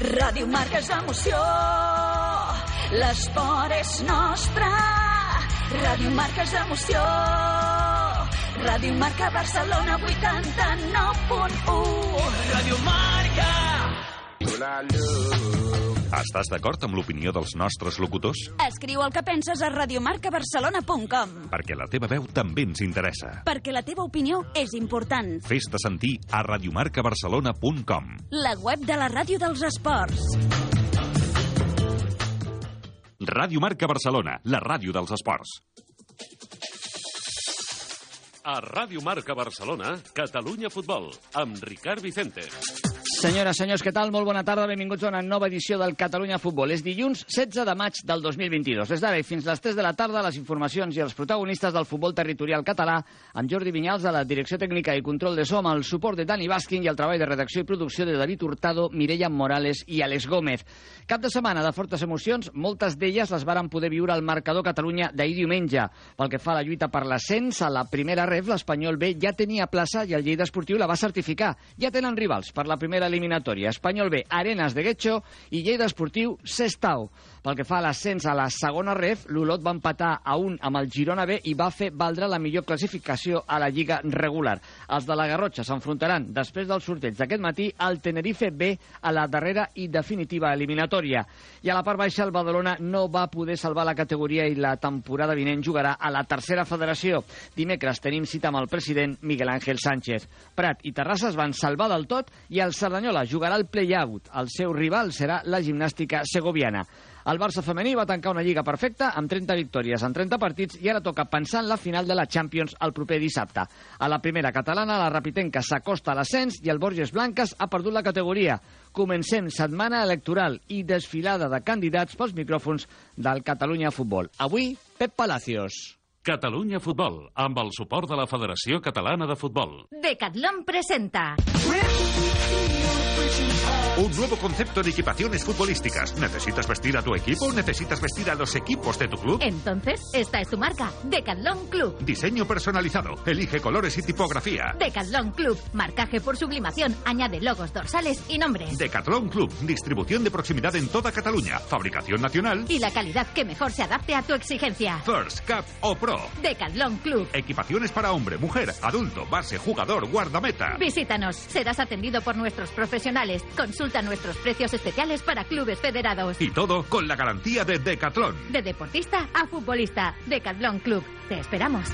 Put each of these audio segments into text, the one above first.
Ràdio Marca és emoció, l'esport és nostre. Ràdio Marca és emoció, Ràdio Marca Barcelona 89.1. Ràdio Marca. Estàs d'acord amb l'opinió dels nostres locutors? Escriu el que penses a radiomarcabarcelona.com Perquè la teva veu també ens interessa. perquè la teva opinió és important. Fes-te sentir a radiomarcabarcelona.com. La web de la ràdio dels esports. Ràdio Marca Barcelona, la ràdio dels esports. A Ràdio Marca Barcelona, Catalunya Futbol, amb Ricard Vicente. Senyores, senyors, què tal? Molt bona tarda, benvinguts a una nova edició del Catalunya Futbol. És dilluns 16 de maig del 2022. Des d'ara i fins les 3 de la tarda, les informacions i els protagonistes del futbol territorial català, amb Jordi Vinyals a la direcció tècnica i control de som, el suport de Dani Baskin i el treball de redacció i producció de David Hurtado, Mireia Morales i Alex Gómez. Cap de setmana de fortes emocions, moltes d'elles les varen poder viure al marcador Catalunya d'ahir diumenge. Pel que fa a la lluita per l'ascens, a la primera ref, l'Espanyol B ja tenia plaça i el Lleida Esportiu la va certificar. Ja tenen rivals per la primera eliminatòria. Espanyol B, Arenas de Guecho i Lleida Esportiu, Sestau. Pel que fa a l'ascens a la segona ref, l'Olot va empatar a un amb el Girona B i va fer valdre la millor classificació a la Lliga regular. Els de la Garrotxa s'enfrontaran després del sorteig d'aquest matí al Tenerife B a la darrera i definitiva eliminatòria. I a la part baixa el Badalona no va poder salvar la categoria i la temporada vinent jugarà a la tercera federació. Dimecres tenim cita amb el president Miguel Ángel Sánchez. Prat i Terrassa es van salvar del tot i el Cerdanyola jugarà el play-out. El seu rival serà la gimnàstica segoviana. El Barça femení va tancar una lliga perfecta amb 30 victòries en 30 partits i ara toca pensar en la final de la Champions el proper dissabte. A la primera catalana, la Rapitenca s'acosta a l'ascens i el Borges Blanques ha perdut la categoria. Comencem setmana electoral i desfilada de candidats pels micròfons del Catalunya Futbol. Avui, Pep Palacios. Catalunya Futbol, amb el suport de la Federació Catalana de Futbol. Decathlon presenta Un nuevo concepto de equipaciones futbolísticas. ¿Necesitas vestir a tu equipo? ¿Necesitas vestir a los equipos de tu club? Entonces, esta es tu marca, Decathlon Club. Diseño personalizado. Elige colores y tipografía. Decathlon Club, marcaje por sublimación, añade logos dorsales y nombres. Decathlon Club. Distribución de proximidad en toda Cataluña. Fabricación nacional. Y la calidad que mejor se adapte a tu exigencia. First, Cup o Pro. Decathlon Club. Equipaciones para hombre, mujer, adulto, base, jugador, guardameta. Visítanos, serás atendido por nuestros profesionales. Consulta nuestros precios especiales para clubes federados. Y todo con la garantía de Decathlon. De deportista a futbolista, Decathlon Club. Te esperamos.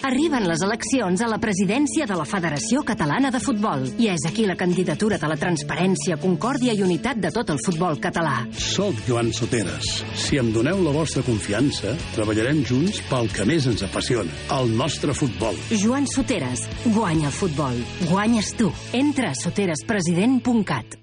Arriben les eleccions a la presidència de la Federació Catalana de Futbol i és aquí la candidatura de la transparència, concòrdia i unitat de tot el futbol català. Soc Joan Soteres. Si em doneu la vostra confiança, treballarem junts pel que més ens apassiona, el nostre futbol. Joan Soteres, guanya el futbol. Guanyes tu. Entra a soterespresident.cat.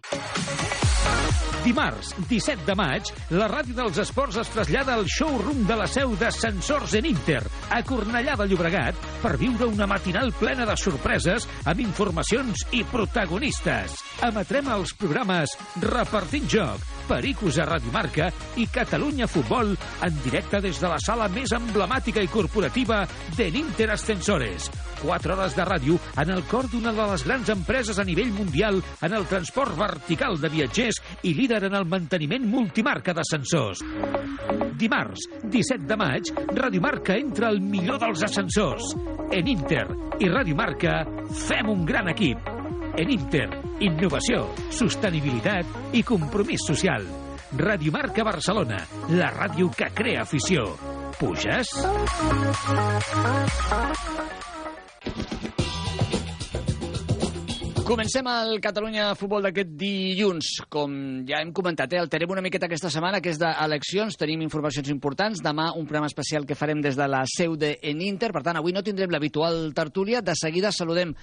Dimarts, 17 de maig, la ràdio dels esports es trasllada al showroom de la seu de Sensors en Inter, a Cornellà de Llobregat, per viure una matinal plena de sorpreses amb informacions i protagonistes. Emetrem els programes Repartint Joc, Pericos a Radio Marca i Catalunya Futbol en directe des de la sala més emblemàtica i corporativa de l'Inter Ascensores. 4 hores de ràdio en el cor d'una de les grans empreses a nivell mundial en el transport vertical de viatgers i líder en el manteniment multimarca d'ascensors. Dimarts, 17 de maig, Radio Marca entra al millor dels ascensors. En Inter i Radio Marca fem un gran equip. En Inter, innovació, sostenibilitat i compromís social. Radio Marca Barcelona, la ràdio que crea afició. Puges? Comencem el Catalunya Futbol d'aquest dilluns. Com ja hem comentat, eh, alterem una miqueta aquesta setmana, que és d'eleccions. Tenim informacions importants. Demà un programa especial que farem des de la seu de en Inter. Per tant, avui no tindrem l'habitual tertúlia. De seguida saludem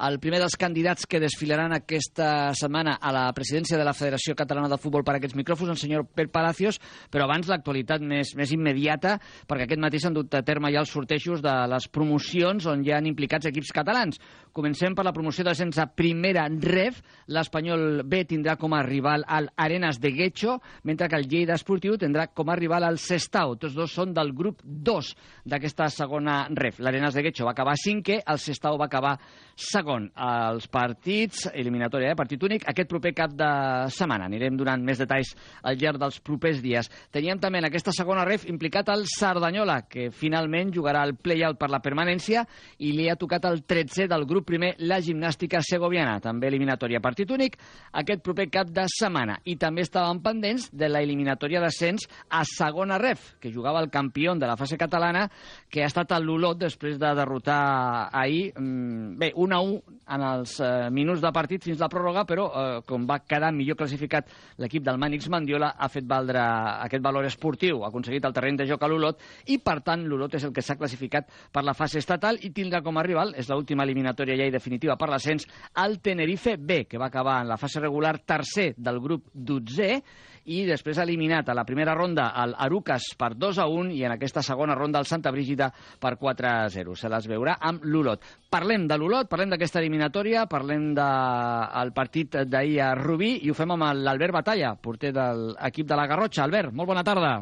el primer dels candidats que desfilaran aquesta setmana a la presidència de la Federació Catalana de Futbol per aquests micròfons, el senyor Pep Palacios, però abans l'actualitat més, més immediata, perquè aquest matí s'han dut a terme ja els sortejos de les promocions on hi han implicats equips catalans. Comencem per la promoció de sense primera ref. L'Espanyol B tindrà com a rival al Arenas de Guecho, mentre que el Lleida Esportiu tindrà com a rival al Sestao. Tots dos són del grup 2 d'aquesta segona ref. L'Arenas de Guecho va acabar cinquè, el Sestao va acabar segon. Els partits, eliminatòria, eh? partit únic, aquest proper cap de setmana. Anirem donant més detalls al llarg dels propers dies. Teníem també en aquesta segona ref implicat el Sardanyola, que finalment jugarà el play-out per la permanència i li ha tocat el 13 del grup primer, la gimnàstica segoviana, també eliminatòria partit únic, aquest proper cap de setmana. I també estaven pendents de la eliminatòria d'ascens a segona ref, que jugava el campió de la fase catalana, que ha estat el Lulot després de derrotar ahir, mm, bé, 1 a 1 en els eh, minuts de partit fins la pròrroga, però eh, com va quedar millor classificat l'equip del Mànix Mandiola, ha fet valdre aquest valor esportiu, ha aconseguit el terreny de joc a l'Olot i, per tant, l'Olot és el que s'ha classificat per la fase estatal i tindrà com a rival, és l'última eliminatòria ja i definitiva per l'ascens, el Tenerife B, que va acabar en la fase regular tercer del grup 12 i després ha eliminat a la primera ronda el Arucas per 2 a 1 i en aquesta segona ronda el Santa Brígida per 4 a 0. Se les veurà amb l'Olot. Parlem de l'Olot, parlem d'aquesta eliminatòria, parlem del de partit d'ahir a Rubí i ho fem amb l'Albert Batalla, porter de l'equip de la Garrotxa. Albert, molt bona tarda.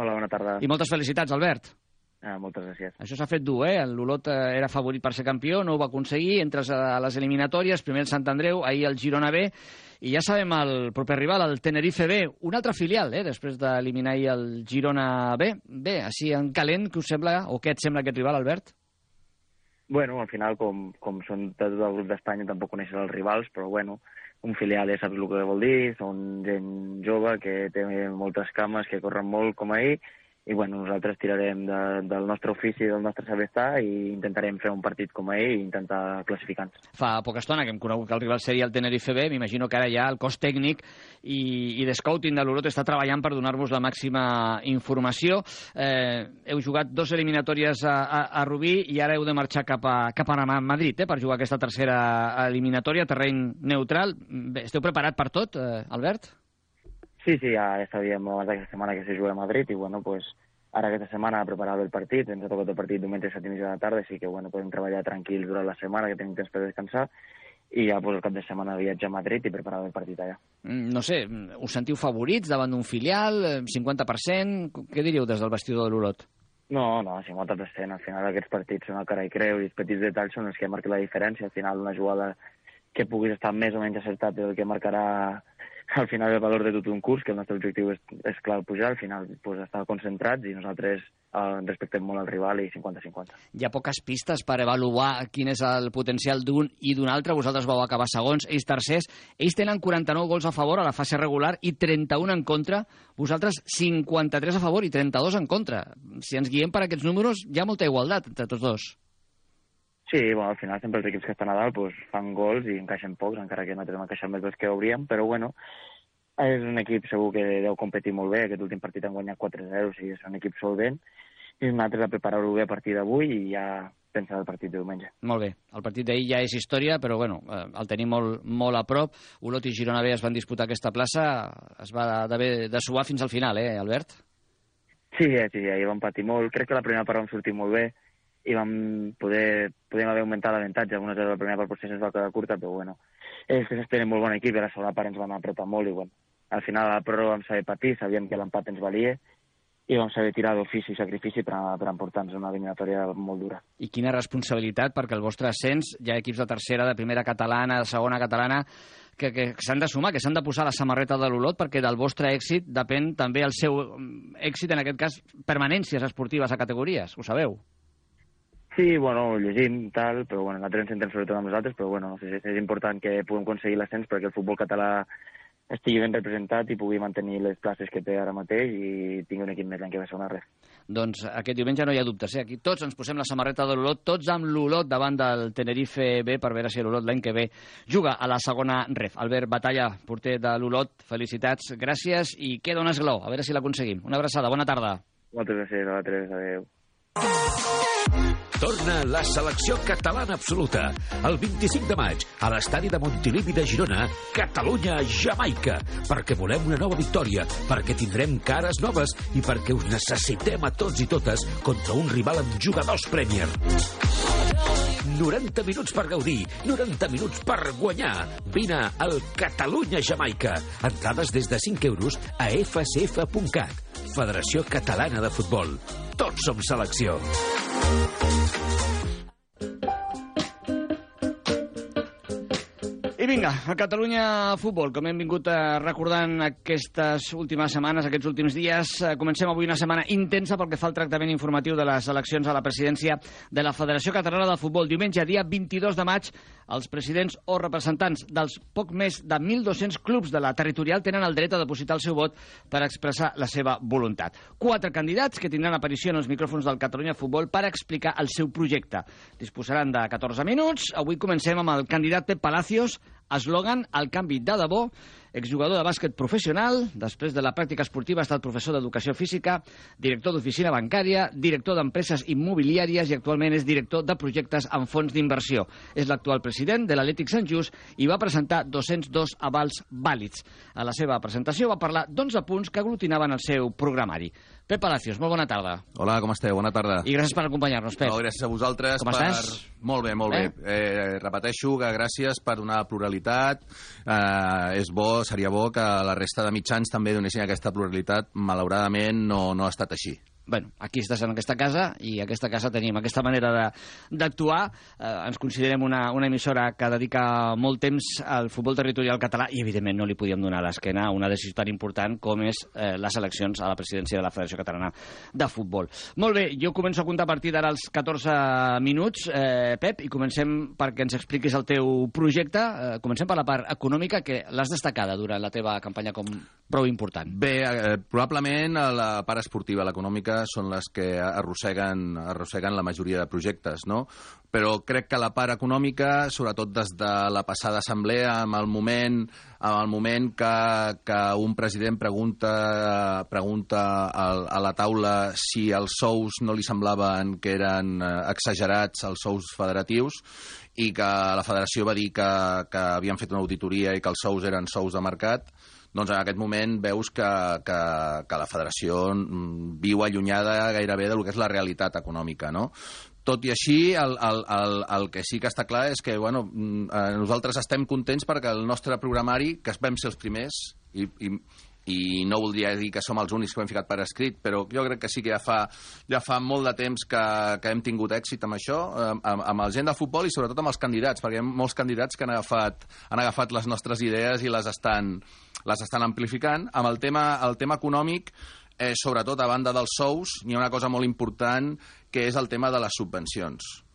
Hola, bona tarda. I moltes felicitats, Albert. Ah, moltes gràcies. Això s'ha fet dur, eh? L'Olot era favorit per ser campió, no ho va aconseguir, entres a les eliminatòries, primer el Sant Andreu, ahir el Girona B, i ja sabem el proper rival, el Tenerife B, un altre filial, eh? després d'eliminar ahir el Girona B. Bé, així en calent, què us sembla, o què et sembla aquest rival, Albert? Bueno, al final, com, com són de tot el grup d'Espanya, tampoc coneixes els rivals, però bueno, un filial ja saps el que vol dir, són gent jove que té moltes cames, que corren molt com ahir, i bueno, nosaltres tirarem de, del nostre ofici, del nostre saber estar i intentarem fer un partit com ell i intentar classificar-nos. Fa poca estona que hem conegut que el rival seria el Tenerife B, m'imagino que ara ja el cos tècnic i, i de scouting de l'Olot està treballant per donar-vos la màxima informació. Eh, heu jugat dos eliminatòries a, a, a Rubí i ara heu de marxar cap a, cap a Madrid eh, per jugar aquesta tercera eliminatòria, terreny neutral. Bé, esteu preparat per tot, eh, Albert? Sí, sí, ja, ja sabíem abans d'aquesta setmana que se juga a Madrid i, bueno, pues, ara aquesta setmana preparava el partit, ens ha tocat el partit diumenge a 7 de la tarda, així que, bueno, podem treballar tranquils durant la setmana, que tenim temps per descansar, i ja pues, el cap de setmana viatjar a Madrid i preparar el partit allà. Mm, no sé, us sentiu favorits davant d'un filial, 50%? Què diríeu des del vestidor de l'Olot? No, no, 50%. Al final aquests partits són el cara i creu i els petits detalls són els que marquen la diferència. Al final una jugada que puguis estar més o menys acertat és el que marcarà al final el valor de tot un curs, que el nostre objectiu és, és clar pujar, al final pues, estar concentrats i nosaltres eh, respectem molt el rival i 50-50. Hi ha poques pistes per avaluar quin és el potencial d'un i d'un altre. Vosaltres vau acabar segons, ells tercers. Ells tenen 49 gols a favor a la fase regular i 31 en contra. Vosaltres 53 a favor i 32 en contra. Si ens guiem per aquests números, hi ha molta igualtat entre tots dos. Sí, bueno, al final sempre els equips que estan a dalt pues, fan gols i encaixen pocs, encara que nosaltres hem encaixat més dels que hauríem, però bueno, és un equip segur que deu competir molt bé. Aquest últim partit han guanyat 4-0, o sigui, és un equip solvent. I nosaltres a preparar-ho bé a partir d'avui i ja pensar el partit de diumenge. Molt bé. El partit d'ahir ja és història, però bueno, eh, el tenim molt, molt a prop. Olot i Girona B es van disputar aquesta plaça. Es va d'haver de suar fins al final, eh, Albert? Sí, sí, ahir vam patir molt. Crec que la primera part vam sortir molt bé i vam poder, podem haver augmentat l'avantatge. Algunes de la primera part potser es va quedar curta, però bueno, és que s'espera molt bon equip i a la segona part ens van apretar molt i bueno, al final a la pròrroga vam saber patir, sabíem que l'empat ens valia, i vam saber tirar d'ofici i sacrifici per, per emportar-nos una eliminatòria molt dura. I quina responsabilitat, perquè el vostre ascens, hi ha equips de tercera, de primera catalana, de segona catalana, que, que s'han de sumar, que s'han de posar la samarreta de l'Olot, perquè del vostre èxit depèn també el seu mm, èxit, en aquest cas, permanències esportives a categories, ho sabeu? Sí, bueno, llegim tal, però bueno, nosaltres ens centrem sobretot amb nosaltres, però bueno, és, és important que puguem aconseguir l'ascens perquè el futbol català estigui ben representat i pugui mantenir les places que té ara mateix i tingui un equip més l'any que ve a segona res. Doncs aquest diumenge no hi ha dubtes, eh? Aquí tots ens posem la samarreta de l'Olot, tots amb l'Olot davant del Tenerife B per veure si l'Olot l'any que ve juga a la segona ref. Albert Batalla, porter de l'Olot, felicitats, gràcies i queda un esgló, a veure si l'aconseguim. Una abraçada, bona tarda. Moltes gràcies, a vosaltres, adeu. Torna la selecció catalana absoluta. El 25 de maig, a l'estadi de Montilivi de Girona, Catalunya-Jamaica. Perquè volem una nova victòria, perquè tindrem cares noves i perquè us necessitem a tots i totes contra un rival amb jugadors Premier. 90 minuts per gaudir, 90 minuts per guanyar. Vine al Catalunya-Jamaica. Entrades des de 5 euros a fcf.cat. Federació Catalana de Futbol. Tots som selecció. I vinga, a Catalunya Futbol, com hem vingut eh, recordant aquestes últimes setmanes, aquests últims dies, eh, comencem avui una setmana intensa pel que fa al tractament informatiu de les eleccions a la presidència de la Federació Catalana de Futbol. Diumenge, dia 22 de maig, els presidents o representants dels poc més de 1.200 clubs de la territorial tenen el dret a depositar el seu vot per expressar la seva voluntat. Quatre candidats que tindran aparició en els micròfons del Catalunya Futbol per explicar el seu projecte. Disposaran de 14 minuts. Avui comencem amb el candidat Pep Palacios, eslògan El canvi de debò, exjugador de bàsquet professional, després de la pràctica esportiva ha estat professor d'educació física, director d'oficina bancària, director d'empreses immobiliàries i actualment és director de projectes en fons d'inversió. És l'actual president de l'Atlètic Sant Just i va presentar 202 avals vàlids. A la seva presentació va parlar d'11 punts que aglutinaven el seu programari. Pep Palacios, molt bona tarda. Hola, com esteu? Bona tarda. I gràcies per acompanyar-nos, Pep. No, gràcies a vosaltres. Com per... estàs? Molt bé, molt eh? bé. Eh, repeteixo que gràcies per donar pluralitat. Eh, és bo, seria bo que la resta de mitjans també donessin aquesta pluralitat. Malauradament no, no ha estat així bueno, aquí estàs en aquesta casa i aquesta casa tenim aquesta manera d'actuar. Eh, ens considerem una, una emissora que dedica molt temps al futbol territorial català i, evidentment, no li podíem donar l'esquena a una decisió tan important com és eh, les eleccions a la presidència de la Federació Catalana de Futbol. Molt bé, jo començo a comptar a partir d'ara els 14 minuts, eh, Pep, i comencem perquè ens expliquis el teu projecte. Eh, comencem per la part econòmica, que l'has destacada durant la teva campanya com prou important. Bé, eh, probablement a la part esportiva, l'econòmica, són les que arrosseguen, arrosseguen la majoria de projectes, no? Però crec que la part econòmica, sobretot des de la passada assemblea, amb el moment, amb el moment que, que un president pregunta, pregunta a, a la taula si els sous no li semblaven que eren eh, exagerats, els sous federatius, i que la federació va dir que, que havien fet una auditoria i que els sous eren sous de mercat, doncs en aquest moment veus que, que, que la federació mm, viu allunyada gairebé del que és la realitat econòmica, no? Tot i així, el, el, el, el que sí que està clar és que bueno, mm, eh, nosaltres estem contents perquè el nostre programari, que vam ser els primers, i, i, i no voldria dir que som els únics que ho hem ficat per escrit, però jo crec que sí que ja fa, ja fa molt de temps que, que hem tingut èxit amb això, amb, amb el gent de futbol i sobretot amb els candidats, perquè hi ha molts candidats que han agafat, han agafat les nostres idees i les estan, les estan amplificant. Amb el tema, el tema econòmic, eh, sobretot a banda dels sous, hi ha una cosa molt important que és el tema de les subvencions.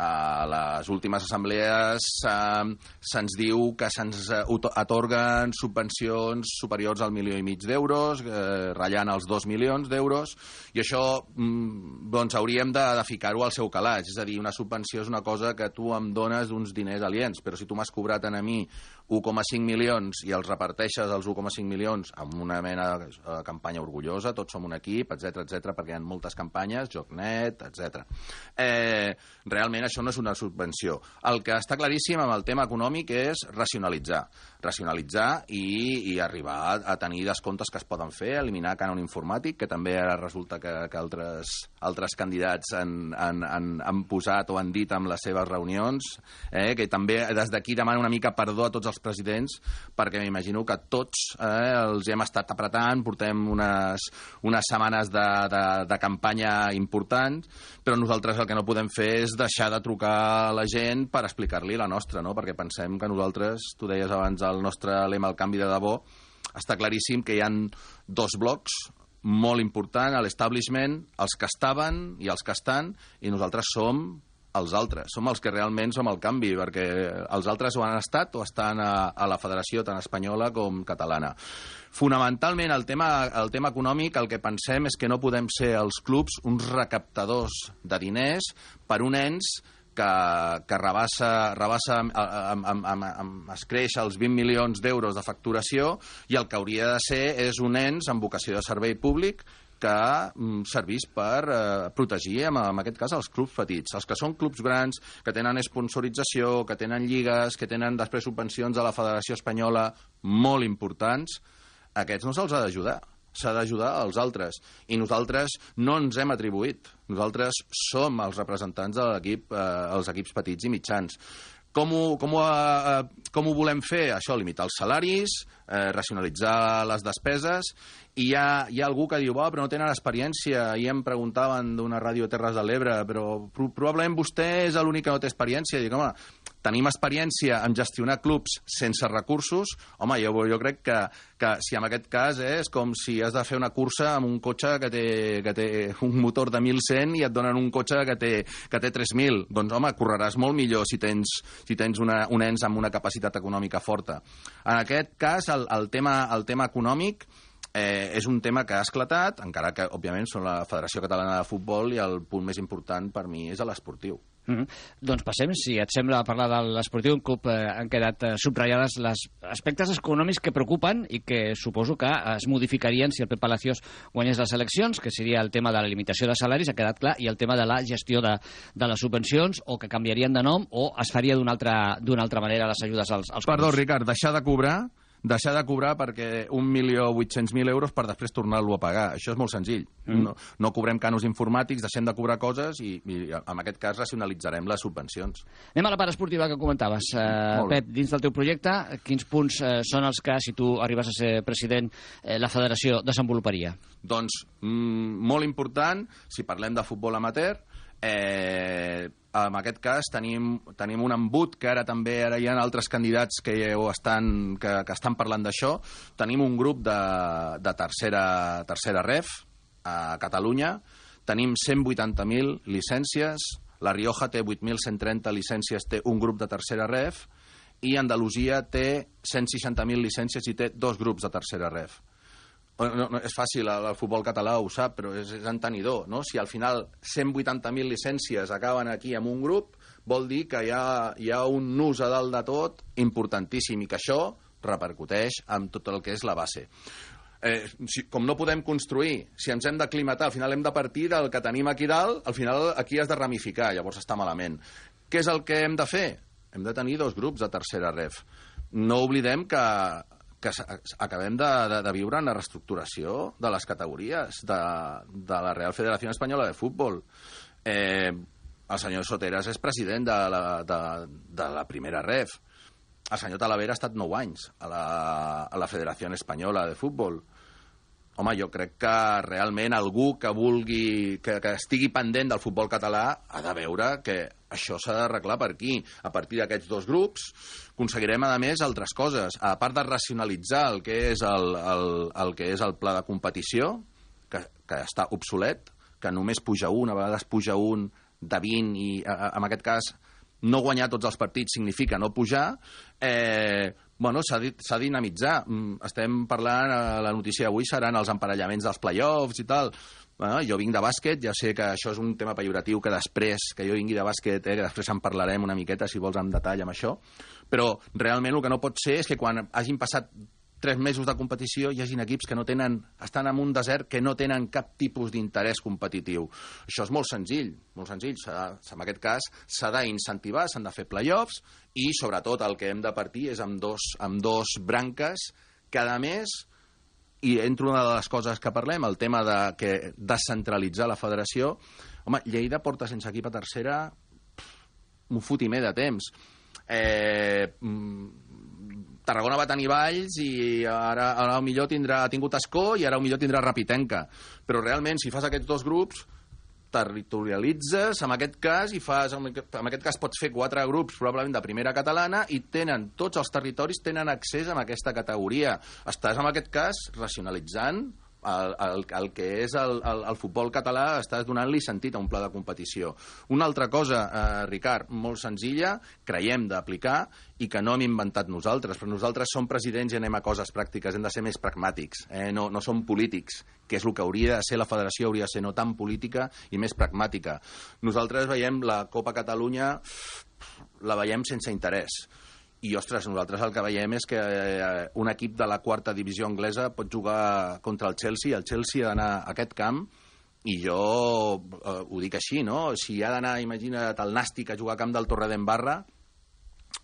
A les últimes assemblees eh, se'ns diu que se'ns atorguen subvencions superiors al milió i mig d'euros, eh, ratllant els dos milions d'euros, i això mm, doncs hauríem de, de ficar-ho al seu calaix. És a dir, una subvenció és una cosa que tu em dones d'uns diners aliens, però si tu m'has cobrat a mi 1,5 milions i els reparteixes els 1,5 milions amb una mena de campanya orgullosa, tots som un equip, etc etc perquè hi ha moltes campanyes, JocNet, etc. Eh, realment això no és una subvenció. El que està claríssim amb el tema econòmic és racionalitzar. Racionalitzar i, i arribar a, a tenir descomptes que es poden fer, eliminar cànon informàtic, que també ara resulta que, que altres, altres candidats han, han, han, han posat o han dit amb les seves reunions, eh, que també des d'aquí demana una mica perdó a tots els presidents, perquè m'imagino que tots eh, els hem estat apretant, portem unes, unes setmanes de, de, de campanya important, però nosaltres el que no podem fer és deixar de trucar a la gent per explicar-li la nostra, no? perquè pensem que nosaltres, tu deies abans el nostre lema, el canvi de debò, està claríssim que hi han dos blocs molt important l'establishment, els que estaven i els que estan, i nosaltres som els altres, som els que realment som el canvi, perquè els altres ho han estat o estan a, a la federació tant espanyola com catalana. Fonamentalment, el tema, el tema econòmic, el que pensem és que no podem ser els clubs uns recaptadors de diners per un ens que, que rebassa, rebassa amb, amb, amb, amb, amb, es creix els 20 milions d'euros de facturació i el que hauria de ser és un ens amb vocació de servei públic que mm, servís per eh, protegir, en, en aquest cas, els clubs petits. Els que són clubs grans, que tenen sponsorització, que tenen lligues, que tenen després subvencions a la Federació Espanyola molt importants, aquests no se'ls ha d'ajudar s'ha d'ajudar als altres. I nosaltres no ens hem atribuït. Nosaltres som els representants de l'equip, eh, els equips petits i mitjans. Com ho, com, ho, eh, com ho volem fer? Això, limitar els salaris, eh, racionalitzar les despeses, i hi ha, hi ha algú que diu, oh, però no tenen experiència, i em preguntaven d'una ràdio Terres de l'Ebre, però pro probablement vostè és l'únic que no té experiència. I dic, home, tenim experiència en gestionar clubs sense recursos, home, jo, jo crec que, que si en aquest cas eh, és com si has de fer una cursa amb un cotxe que té, que té un motor de 1.100 i et donen un cotxe que té, que té 3.000. Doncs, home, correràs molt millor si tens, si tens una, un ens amb una capacitat econòmica forta. En aquest cas, el, el, tema, el tema econòmic eh, és un tema que ha esclatat, encara que, òbviament, són la Federació Catalana de Futbol i el punt més important per mi és l'esportiu. Mm -hmm. Doncs passem, si et sembla, a parlar de l'esportiu. Un cop eh, han quedat eh, subratllades les aspectes econòmics que preocupen i que suposo que es modificarien si el Pep Palacios guanyés les eleccions, que seria el tema de la limitació de salaris, ha quedat clar, i el tema de la gestió de, de les subvencions, o que canviarien de nom, o es faria d'una altra, altra manera les ajudes als, als Perdó, Ricard, deixar de cobrar deixar de cobrar perquè 1.800.000 euros per després tornar-lo a pagar. Això és molt senzill. Mm. No, no cobrem canos informàtics, deixem de cobrar coses i, i en aquest cas racionalitzarem les subvencions. Anem a la part esportiva que comentaves. Uh, Pep, dins del teu projecte, quins punts uh, són els que, si tu arribes a ser president, uh, la federació desenvoluparia? Doncs, mm, molt important, si parlem de futbol amateur, eh, en aquest cas tenim, tenim un embut que ara també ara hi ha altres candidats que, estan, que, que estan parlant d'això. Tenim un grup de, de tercera, tercera ref a Catalunya. Tenim 180.000 llicències. La Rioja té 8.130 llicències, té un grup de tercera ref i Andalusia té 160.000 llicències i té dos grups de tercera ref. No, no, és fàcil, el, futbol català ho sap, però és, és entenidor, no? Si al final 180.000 llicències acaben aquí amb un grup, vol dir que hi ha, hi ha un nus a dalt de tot importantíssim i que això repercuteix amb tot el que és la base. Eh, si, com no podem construir, si ens hem d'aclimatar, al final hem de partir del que tenim aquí dalt, al final aquí has de ramificar, llavors està malament. Què és el que hem de fer? Hem de tenir dos grups de tercera ref. No oblidem que que acabem de, de, de viure en la reestructuració de les categories de, de la Real Federació Espanyola de Futbol. Eh, el senyor Soteras és president de la, de, de la primera ref. El senyor Talavera ha estat 9 anys a la, a la Federació Espanyola de Futbol. Home, jo crec que realment algú que vulgui, que, que estigui pendent del futbol català ha de veure que això s'ha d'arreglar per aquí. A partir d'aquests dos grups aconseguirem, a més, altres coses. A part de racionalitzar el que és el, el, el, que és el pla de competició, que, que està obsolet, que només puja un, a vegades puja un de 20 i, en aquest cas, no guanyar tots els partits significa no pujar, eh, bueno, s'ha de dinamitzar. Mm, estem parlant, eh, la notícia d'avui seran els emparellaments dels play-offs i tal. Bueno, jo vinc de bàsquet, ja sé que això és un tema pejoratiu que després, que jo vingui de bàsquet, eh, que després en parlarem una miqueta, si vols, en detall amb això, però realment el que no pot ser és que quan hagin passat tres mesos de competició hi hagin equips que no tenen, estan en un desert que no tenen cap tipus d'interès competitiu. Això és molt senzill, molt senzill. En aquest cas s'ha d'incentivar, s'han de fer play-offs i sobretot el que hem de partir és amb dos, amb dos branques que a més i entre una de les coses que parlem, el tema de que descentralitzar la federació, home, Lleida porta sense equip a tercera un fotimer de temps. Eh, mm, Tarragona va tenir Valls i ara, ara millor tindrà, ha tingut Escó i ara millor tindrà Rapitenca. Però realment, si fas aquests dos grups, territorialitzes en aquest cas i fas, en aquest cas pots fer quatre grups probablement de primera catalana i tenen, tots els territoris tenen accés a aquesta categoria. Estàs en aquest cas racionalitzant el, el, el que és el, el, el futbol català estàs donant-li sentit a un pla de competició. Una altra cosa, eh, Ricard, molt senzilla, creiem d'aplicar i que no hem inventat nosaltres, però nosaltres som presidents i anem a coses pràctiques, hem de ser més pragmàtics, eh? no, no som polítics, que és el que hauria de ser la federació, hauria de ser no tan política i més pragmàtica. Nosaltres veiem la Copa Catalunya, la veiem sense interès i, ostres, nosaltres el que veiem és que eh, un equip de la quarta divisió anglesa pot jugar contra el Chelsea, el Chelsea ha d'anar a aquest camp i jo eh, ho dic així, no? Si ha d'anar, imagina't, el Nàstic a jugar a camp del Torredembarra,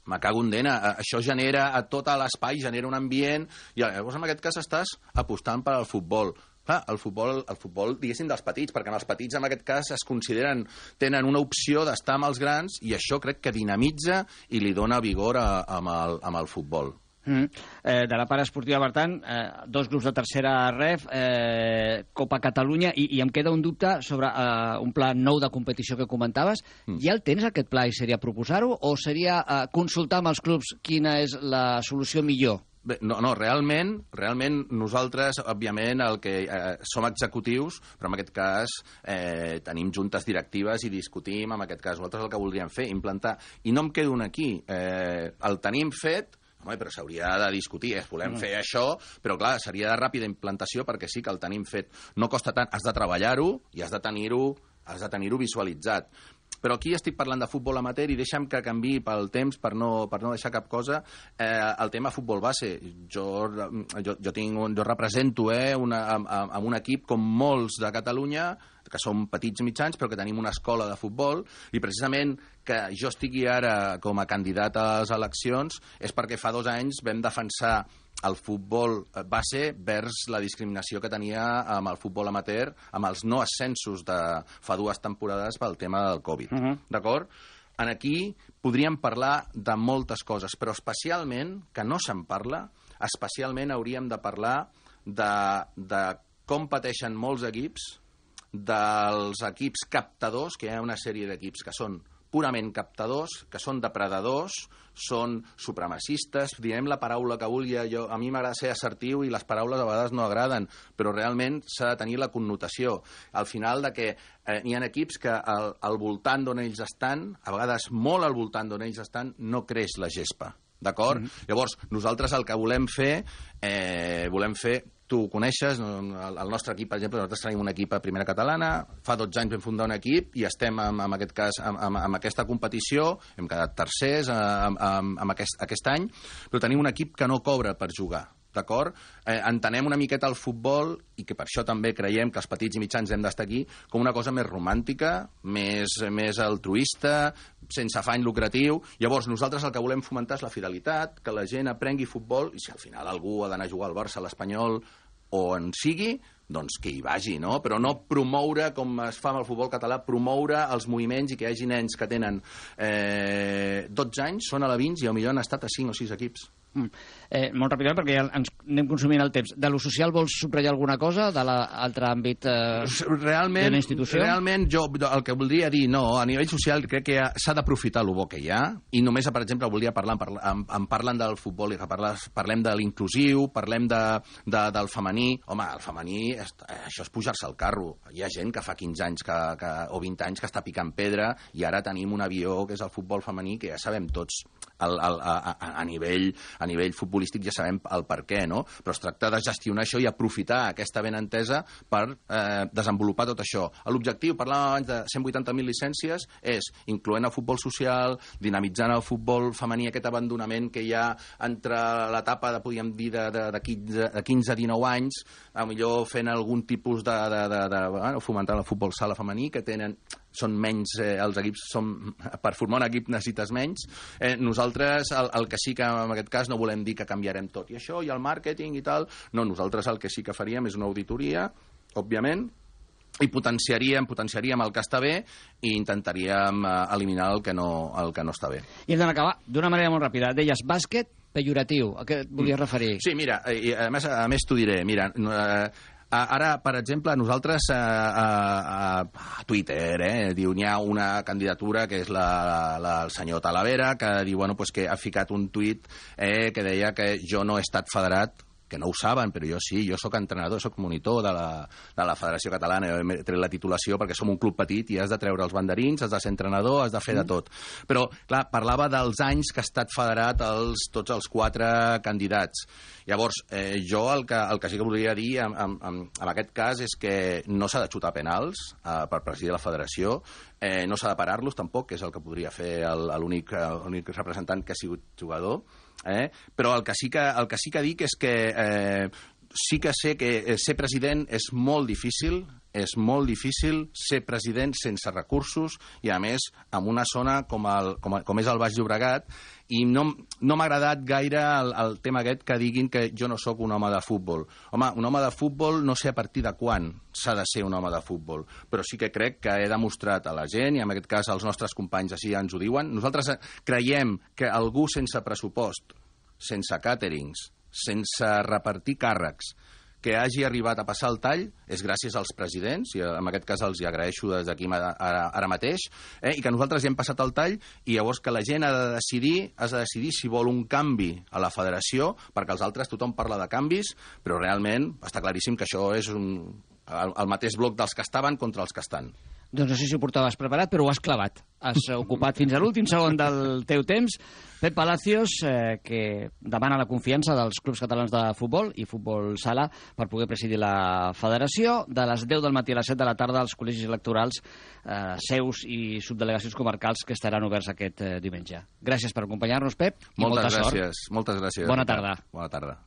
me cago en dena. Eh, això genera a tot l'espai, genera un ambient, i llavors en aquest cas estàs apostant per al futbol. Clar, el futbol, el futbol, diguéssim, dels petits, perquè en els petits, en aquest cas, es consideren, tenen una opció d'estar amb els grans, i això crec que dinamitza i li dona vigor a, amb, el, amb el futbol. Mm. Eh, de la part esportiva, per tant, eh, dos grups de tercera ref, eh, Copa Catalunya, i, i em queda un dubte sobre eh, un pla nou de competició que comentaves. Mm. Ja el tens, aquest pla, i seria proposar-ho, o seria eh, consultar amb els clubs quina és la solució millor? Bé, no, no, realment, realment nosaltres, òbviament, el que eh, som executius, però en aquest cas eh, tenim juntes directives i discutim, en aquest cas, nosaltres el que voldríem fer, implantar, i no em quedo aquí, eh, el tenim fet, home, però s'hauria de discutir, eh? volem mm. fer això, però clar, seria de ràpida implantació perquè sí que el tenim fet. No costa tant, has de treballar-ho i has de tenir-ho has de tenir-ho visualitzat. Però aquí estic parlant de futbol amateur i deixa'm que canvi pel temps per no, per no deixar cap cosa. Eh, el tema futbol base. Jo, jo, jo, tinc un, jo represento eh, una, amb, amb un equip com molts de Catalunya que som petits mitjans, però que tenim una escola de futbol, i precisament que jo estigui ara com a candidat a les eleccions és perquè fa dos anys vam defensar el futbol base vers la discriminació que tenia amb el futbol amateur, amb els no ascensos de fa dues temporades pel tema del Covid. Uh -huh. D'acord? En aquí podríem parlar de moltes coses, però especialment, que no se'n parla, especialment hauríem de parlar de, de com pateixen molts equips, dels equips captadors, que hi ha una sèrie d'equips que són purament captadors, que són depredadors, són supremacistes, direm la paraula que vulgui, jo, a mi m'agrada ser assertiu i les paraules a vegades no agraden, però realment s'ha de tenir la connotació. Al final de que eh, hi ha equips que al, al voltant d'on ells estan, a vegades molt al voltant d'on ells estan, no creix la gespa. D'acord? Mm -hmm. Llavors, nosaltres el que volem fer, eh, volem fer tu ho coneixes, el nostre equip, per exemple, nosaltres tenim un equip a primera catalana, fa 12 anys vam fundar un equip i estem, en, en aquest cas, amb, aquesta competició, hem quedat tercers amb, amb, amb aquest, aquest any, però tenim un equip que no cobra per jugar d'acord? Eh, entenem una miqueta el futbol, i que per això també creiem que els petits i mitjans hem d'estar aquí, com una cosa més romàntica, més, més altruista, sense afany lucratiu. Llavors, nosaltres el que volem fomentar és la fidelitat, que la gent aprengui futbol, i si al final algú ha d'anar a jugar al Barça, a l'Espanyol, o en sigui, doncs que hi vagi, no? Però no promoure, com es fa amb el futbol català, promoure els moviments i que hi hagi nens que tenen eh, 12 anys, són a la 20 i potser han estat a 5 o 6 equips. Mm. Eh, molt ràpidament, perquè ja ens anem consumint el temps. De lo social vols subratllar alguna cosa? De l'altre àmbit eh, realment, de la institució? Realment, jo el que voldria dir, no, a nivell social crec que s'ha d'aprofitar el bo que hi ha, i només, per exemple, voldria parlar, em, em parlen del futbol, i que parles, parlem de l'inclusiu, parlem de, de, del femení. Home, el femení, això és pujar-se al carro. Hi ha gent que fa 15 anys que, que, o 20 anys que està picant pedra, i ara tenim un avió que és el futbol femení, que ja sabem tots el, el, a, a, a, nivell, a nivell futbolístic ja sabem el per què, no? Però es tracta de gestionar això i aprofitar aquesta benentesa per eh, desenvolupar tot això. L'objectiu, parlàvem abans de 180.000 llicències, és incloent el futbol social, dinamitzant el futbol femení, aquest abandonament que hi ha entre l'etapa, de, podríem dir, de, de, de 15, de 15 a 19 anys, a millor fent algun tipus de, de, de, de bueno, fomentar el futbol sala femení, que tenen són menys, eh, els equips són, per formar un equip necessites menys. Eh, nosaltres el, el que sí que en aquest cas no volem dir que canviarem tot i això, i el màrqueting i tal, no, nosaltres el que sí que faríem és una auditoria, òbviament, i potenciaríem, potenciaríem el que està bé i intentaríem eh, eliminar el que no, el que no està bé. I hem d'anar acabar d'una manera molt ràpida. Deies bàsquet, pejoratiu, a què et volies referir? Sí, mira, i a més, a més t'ho diré, mira, eh, Ara, per exemple, nosaltres a, a, a Twitter eh, diu n'hi ha una candidatura que és la, la, el senyor Talavera que diu bueno, pues que ha ficat un tuit eh, que deia que jo no he estat federat que no ho saben, però jo sí, jo sóc entrenador, sóc monitor de la, de la Federació Catalana, jo he tret la titulació perquè som un club petit i has de treure els banderins, has de ser entrenador, has de fer mm. de tot. Però, clar, parlava dels anys que ha estat federat els, tots els quatre candidats. Llavors, eh, jo el que, el que sí que voldria dir en, en, en, en aquest cas és que no s'ha de xutar penals eh, per presidir la federació, eh, no s'ha de parar-los tampoc, que és el que podria fer l'únic representant que ha sigut jugador, Eh? Però el que, sí que, el que sí que dic és que eh, sí que sé que eh, ser president és molt difícil, és molt difícil ser president sense recursos i, a més, en una zona com, el, com, com és el Baix Llobregat, i no, no m'ha agradat gaire el, el tema aquest que diguin que jo no sóc un home de futbol. Home, un home de futbol no sé a partir de quan s'ha de ser un home de futbol, però sí que crec que he demostrat a la gent, i en aquest cas els nostres companys així ens ho diuen, nosaltres creiem que algú sense pressupost, sense càterings, sense repartir càrrecs, que hagi arribat a passar el tall és gràcies als presidents, i en aquest cas els hi agraeixo des d'aquí ara, ara mateix, eh, i que nosaltres ja hem passat el tall, i llavors que la gent ha de decidir, has de decidir si vol un canvi a la federació, perquè els altres tothom parla de canvis, però realment està claríssim que això és un, el, el mateix bloc dels que estaven contra els que estan. Doncs no sé si ho portaves preparat, però ho has clavat. Has ocupat fins a l'últim segon del teu temps. Pep Palacios, eh, que demana la confiança dels clubs catalans de futbol i futbol sala per poder presidir la federació. De les 10 del matí a les 7 de la tarda, els col·legis electorals, eh, seus i subdelegacions comarcals que estaran oberts aquest eh, diumenge. Gràcies per acompanyar-nos, Pep, moltes molta gràcies, sort. Moltes gràcies. Bona tarda. Bona tarda.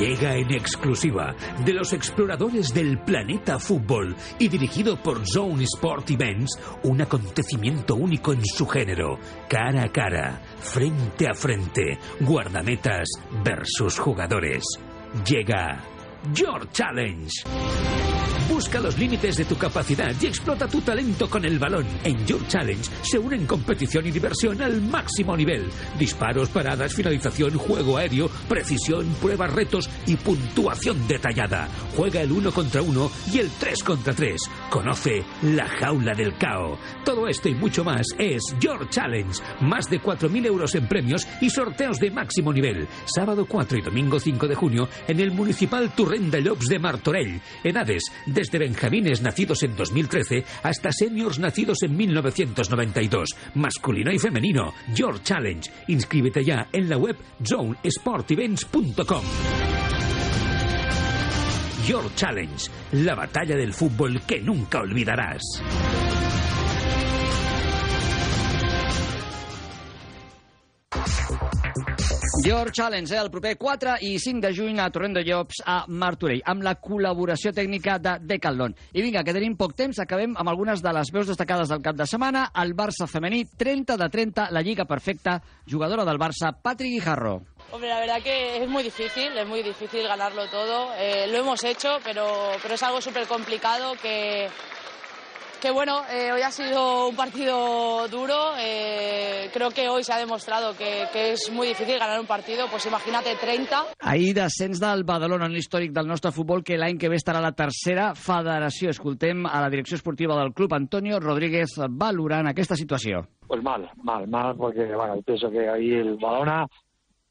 Llega en exclusiva de los exploradores del planeta fútbol y dirigido por Zone Sport Events, un acontecimiento único en su género, cara a cara, frente a frente, guardametas versus jugadores. Llega Your Challenge. Busca los límites de tu capacidad y explota tu talento con el balón. En Your Challenge se unen competición y diversión al máximo nivel. Disparos, paradas, finalización, juego aéreo, precisión, pruebas, retos y puntuación detallada. Juega el uno contra uno y el 3 contra 3. Conoce la jaula del cao. Todo esto y mucho más es Your Challenge. Más de 4.000 euros en premios y sorteos de máximo nivel. Sábado 4 y domingo 5 de junio en el Municipal Turrén de Llops de Martorell. Edades de desde benjamines nacidos en 2013 hasta seniors nacidos en 1992, masculino y femenino. Your Challenge. Inscríbete ya en la web zonesportevents.com. Your Challenge, la batalla del fútbol que nunca olvidarás. Your Challenge, eh, el proper 4 i 5 de juny a Torrent de Llops a Martorell, amb la col·laboració tècnica de Decathlon. I vinga, que tenim poc temps, acabem amb algunes de les veus destacades del cap de setmana. El Barça femení, 30 de 30, la lliga perfecta, jugadora del Barça, Patrick Guijarro. Hombre, la verdad que es muy difícil, es muy difícil ganarlo todo. Eh, lo hemos hecho, pero, pero es algo súper complicado que, que bueno, eh, hoy ha sido un partido duro. Eh, creo que hoy se ha demostrado que, que és muy difícil ganar un partido, pues imagínate 30. Ahir descens del Badalona en l'històric del nostre futbol, que l'any que ve estarà la tercera federació. Escoltem a la direcció esportiva del club, Antonio Rodríguez, valorant aquesta situació. Pues mal, mal, mal, porque bueno, pienso que ahí el Badalona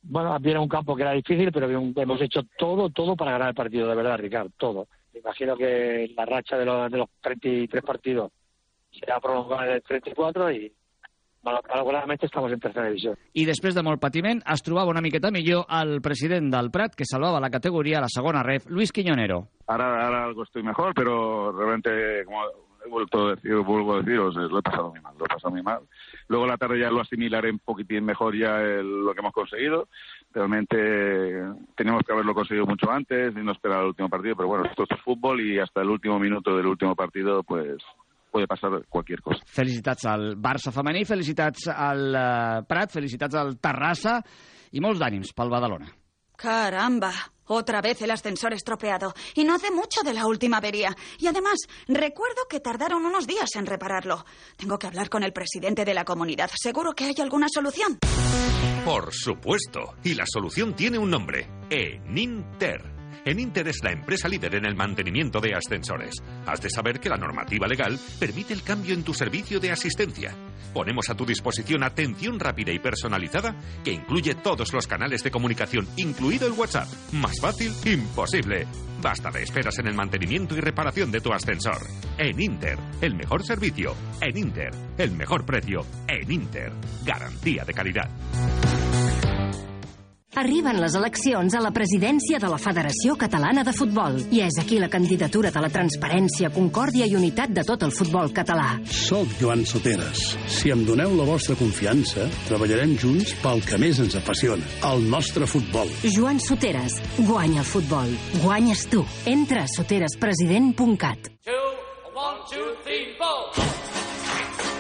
bueno, viene un campo que era difícil, pero hemos hecho todo, todo para ganar el partido, de verdad, Ricardo, todo imagino que la racha de los, de los 33 partidos serà prolongada en el 34 i malauradament estamos en tercera divisió. I després de molt patiment es trobava una miqueta millor el president del Prat, que salvava la categoria a la segona ref, Luis Quiñonero. Ahora, ahora algo estoy mejor, pero realmente, como vuelto a decir, vuelvo a deciros, lo he pasado muy mal, lo he pasado muy mal. Luego la tarde ya lo asimilaré un poquitín mejor ya el, lo que hemos conseguido. Realmente teníamos que haberlo conseguido mucho antes y no esperar el último partido, pero bueno, esto es fútbol y hasta el último minuto del último partido, pues puede pasar cualquier cosa. Felicitats al Barça femení, felicitats al uh, Prat, felicitats al Terrassa i molts d'ànims pel Badalona. Caramba, Otra vez el ascensor estropeado. Y no hace mucho de la última avería. Y además, recuerdo que tardaron unos días en repararlo. Tengo que hablar con el presidente de la comunidad. ¿Seguro que hay alguna solución? Por supuesto. Y la solución tiene un nombre. Eninter. Eninter es la empresa líder en el mantenimiento de ascensores. Has de saber que la normativa legal permite el cambio en tu servicio de asistencia. Ponemos a tu disposición atención rápida y personalizada que incluye todos los canales de comunicación, incluido el WhatsApp. Más fácil, imposible. Basta de esperas en el mantenimiento y reparación de tu ascensor. En Inter, el mejor servicio. En Inter, el mejor precio. En Inter, garantía de calidad. Arriben les eleccions a la presidència de la Federació Catalana de Futbol i és aquí la candidatura de la transparència, concòrdia i unitat de tot el futbol català. Soc Joan Soteres. Si em doneu la vostra confiança, treballarem junts pel que més ens apassiona, el nostre futbol. Joan Soteres, guanya el futbol. Guanyes tu. Entra a soterespresident.cat. One, two, three, four.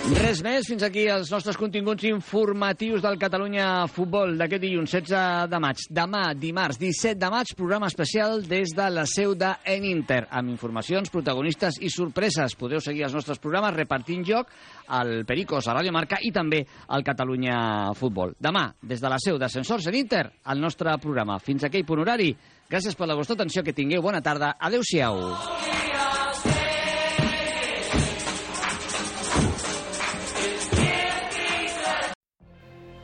Res més, fins aquí els nostres continguts informatius del Catalunya Futbol d'aquest dilluns 16 de maig. Demà, dimarts 17 de maig, programa especial des de la seu de Eninter, amb informacions, protagonistes i sorpreses. Podeu seguir els nostres programes repartint joc al Pericos, a Ràdio Marca i també al Catalunya Futbol. Demà, des de la seu d'Ascensors Eninter, el nostre programa. Fins aquell punt horari. Gràcies per la vostra atenció, que tingueu bona tarda. Adéu-siau.